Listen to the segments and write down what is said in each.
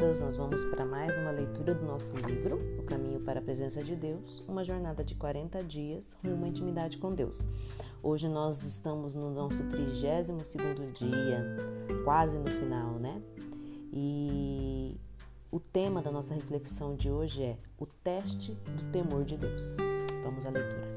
amadas, nós vamos para mais uma leitura do nosso livro, O Caminho para a Presença de Deus, uma jornada de 40 dias rumo à intimidade com Deus. Hoje nós estamos no nosso 32º dia, quase no final, né? E o tema da nossa reflexão de hoje é o teste do temor de Deus. Vamos à leitura.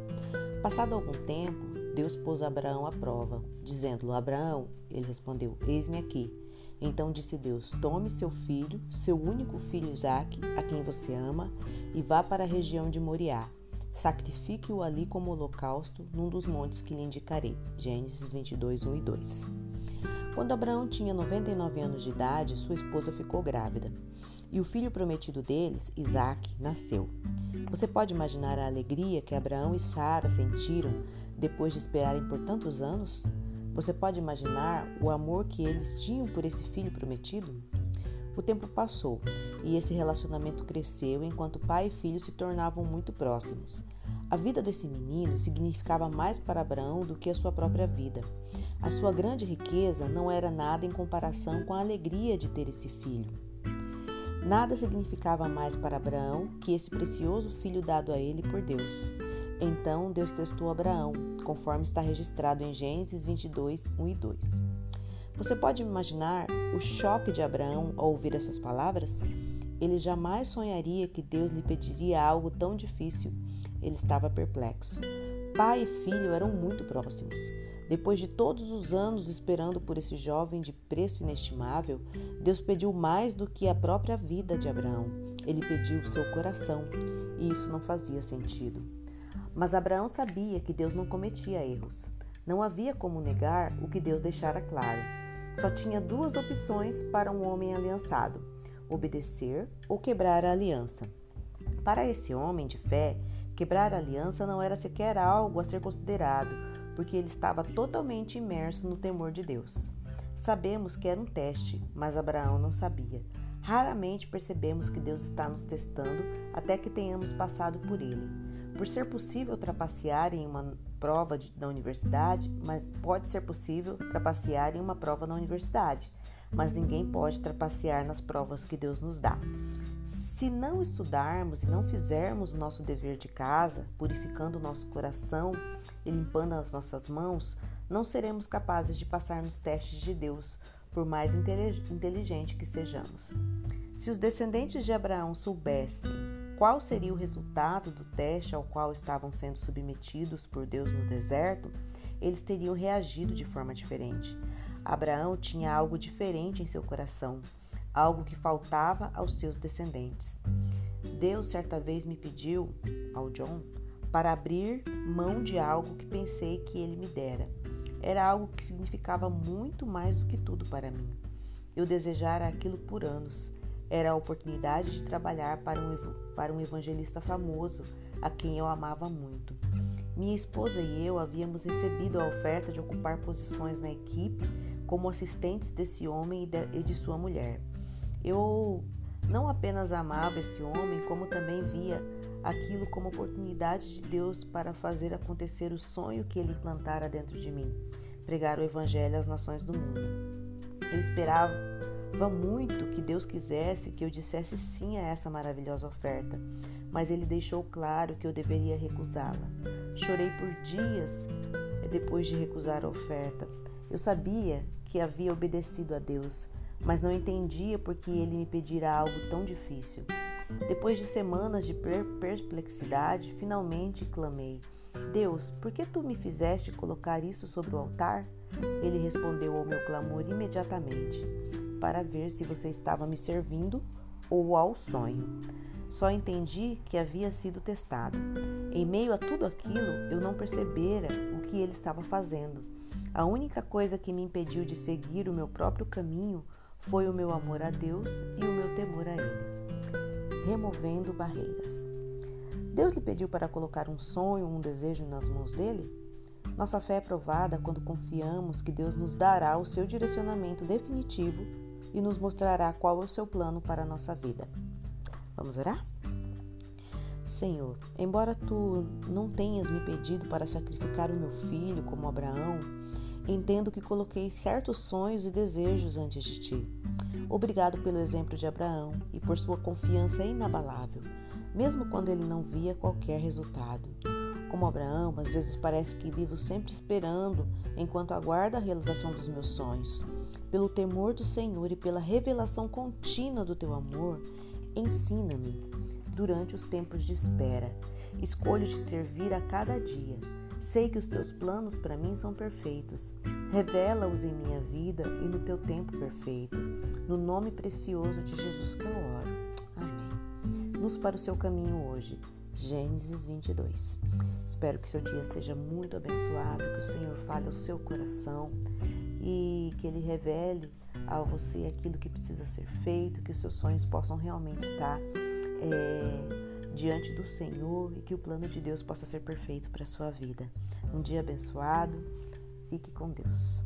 Passado algum tempo, Deus pôs Abraão à prova, dizendo-lhe: Abraão, ele respondeu: Eis-me aqui. Então disse Deus: Tome seu filho, seu único filho Isaque, a quem você ama, e vá para a região de Moriá. Sacrifique-o ali como holocausto num dos montes que lhe indicarei. Gênesis 22, 1 e 2. Quando Abraão tinha 99 anos de idade, sua esposa ficou grávida. E o filho prometido deles, Isaque, nasceu. Você pode imaginar a alegria que Abraão e Sara sentiram depois de esperarem por tantos anos? Você pode imaginar o amor que eles tinham por esse filho prometido? O tempo passou e esse relacionamento cresceu enquanto pai e filho se tornavam muito próximos. A vida desse menino significava mais para Abraão do que a sua própria vida. A sua grande riqueza não era nada em comparação com a alegria de ter esse filho. Nada significava mais para Abraão que esse precioso filho dado a ele por Deus. Então Deus testou Abraão, conforme está registrado em Gênesis 22, 1 e 2. Você pode imaginar o choque de Abraão ao ouvir essas palavras? Ele jamais sonharia que Deus lhe pediria algo tão difícil. Ele estava perplexo. Pai e filho eram muito próximos. Depois de todos os anos esperando por esse jovem de preço inestimável, Deus pediu mais do que a própria vida de Abraão. Ele pediu seu coração, e isso não fazia sentido. Mas Abraão sabia que Deus não cometia erros. Não havia como negar o que Deus deixara claro. Só tinha duas opções para um homem aliançado: obedecer ou quebrar a aliança. Para esse homem de fé, quebrar a aliança não era sequer algo a ser considerado, porque ele estava totalmente imerso no temor de Deus. Sabemos que era um teste, mas Abraão não sabia. Raramente percebemos que Deus está nos testando até que tenhamos passado por ele. Por ser possível trapacear em uma prova de, na universidade, mas pode ser possível trapacear em uma prova na universidade, mas ninguém pode trapacear nas provas que Deus nos dá. Se não estudarmos e não fizermos o nosso dever de casa, purificando o nosso coração e limpando as nossas mãos, não seremos capazes de passar nos testes de Deus, por mais inteligente que sejamos. Se os descendentes de Abraão soubessem qual seria o resultado do teste ao qual estavam sendo submetidos por Deus no deserto, eles teriam reagido de forma diferente. Abraão tinha algo diferente em seu coração, algo que faltava aos seus descendentes. Deus certa vez me pediu, ao John, para abrir mão de algo que pensei que ele me dera. Era algo que significava muito mais do que tudo para mim. Eu desejara aquilo por anos era a oportunidade de trabalhar para um, para um evangelista famoso, a quem eu amava muito. Minha esposa e eu havíamos recebido a oferta de ocupar posições na equipe como assistentes desse homem e de, sua mulher. Eu não apenas amava esse homem, como também via aquilo como oportunidade de Deus para fazer acontecer o sonho que ele plantara dentro de mim pregar o evangelho às nações do mundo. Eu esperava muito que Deus quisesse que eu dissesse sim a essa maravilhosa oferta, mas Ele deixou claro que eu deveria recusá-la. Chorei por dias depois de recusar a oferta. Eu sabia que havia obedecido a Deus, mas não entendia por que Ele me pedira algo tão difícil. Depois de semanas de perplexidade, finalmente clamei: Deus, por que tu me fizeste colocar isso sobre o altar? Ele respondeu ao meu clamor imediatamente para ver se você estava me servindo ou ao sonho. Só entendi que havia sido testado. Em meio a tudo aquilo, eu não percebera o que ele estava fazendo. A única coisa que me impediu de seguir o meu próprio caminho foi o meu amor a Deus e o meu temor a Ele. Removendo barreiras. Deus lhe pediu para colocar um sonho, um desejo nas mãos dele? Nossa fé é provada quando confiamos que Deus nos dará o seu direcionamento definitivo e nos mostrará qual é o seu plano para a nossa vida. Vamos orar? Senhor, embora tu não tenhas me pedido para sacrificar o meu filho como Abraão, Entendo que coloquei certos sonhos e desejos antes de ti. Obrigado pelo exemplo de Abraão e por sua confiança inabalável, mesmo quando ele não via qualquer resultado. Como Abraão, às vezes parece que vivo sempre esperando enquanto aguardo a realização dos meus sonhos. Pelo temor do Senhor e pela revelação contínua do teu amor, ensina-me durante os tempos de espera. Escolho te servir a cada dia. Sei que os teus planos para mim são perfeitos. Revela-os em minha vida e no teu tempo perfeito. No nome precioso de Jesus que eu oro. Amém. Nos para o seu caminho hoje. Gênesis 22. Espero que seu dia seja muito abençoado, que o Senhor fale ao seu coração e que Ele revele a você aquilo que precisa ser feito, que os seus sonhos possam realmente estar é, diante do Senhor e que o plano de Deus possa ser perfeito para a sua vida. Um dia abençoado, fique com Deus.